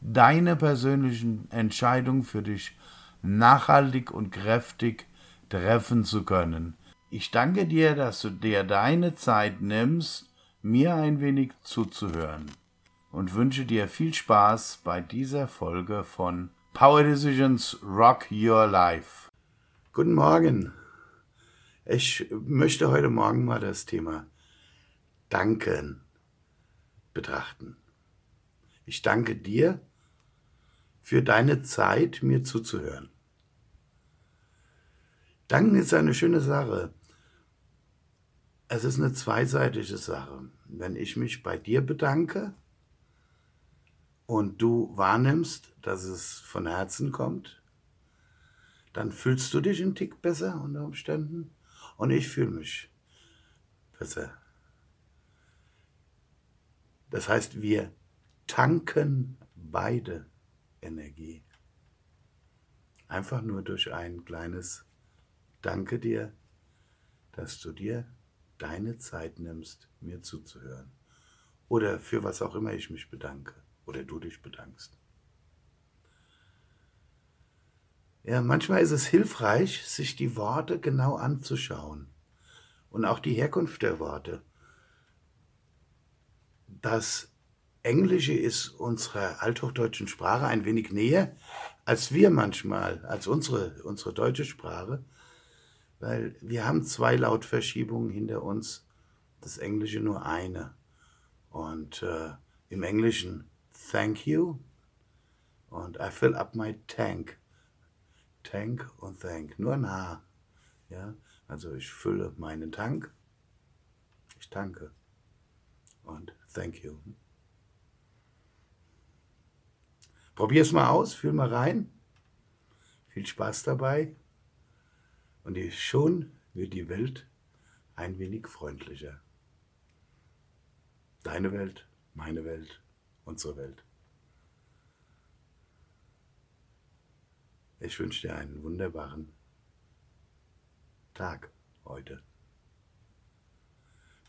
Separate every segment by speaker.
Speaker 1: deine persönlichen Entscheidungen für dich nachhaltig und kräftig treffen zu können. Ich danke dir, dass du dir deine Zeit nimmst, mir ein wenig zuzuhören und wünsche dir viel Spaß bei dieser Folge von Power Decisions Rock Your Life.
Speaker 2: Guten Morgen. Ich möchte heute Morgen mal das Thema Danken betrachten. Ich danke dir für deine Zeit, mir zuzuhören. Danken ist eine schöne Sache. Es ist eine zweiseitige Sache. Wenn ich mich bei dir bedanke und du wahrnimmst, dass es von Herzen kommt, dann fühlst du dich einen Tick besser unter Umständen und ich fühle mich besser. Das heißt, wir tanken beide Energie. Einfach nur durch ein kleines Danke dir, dass du dir deine Zeit nimmst, mir zuzuhören. Oder für was auch immer ich mich bedanke. Oder du dich bedankst. Ja, manchmal ist es hilfreich, sich die Worte genau anzuschauen. Und auch die Herkunft der Worte. Das Englische ist unserer althochdeutschen Sprache ein wenig näher als wir manchmal, als unsere, unsere deutsche Sprache, weil wir haben zwei Lautverschiebungen hinter uns, das Englische nur eine. Und äh, im Englischen thank you und I fill up my tank. Tank und thank, nur ein H. Ja, also ich fülle meinen Tank, ich tanke und thank you. Probier's mal aus, fühl mal rein. Viel Spaß dabei. Und schon wird die Welt ein wenig freundlicher. Deine Welt, meine Welt, unsere Welt. Ich wünsche dir einen wunderbaren Tag heute.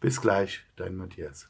Speaker 2: Bis gleich, dein Matthias.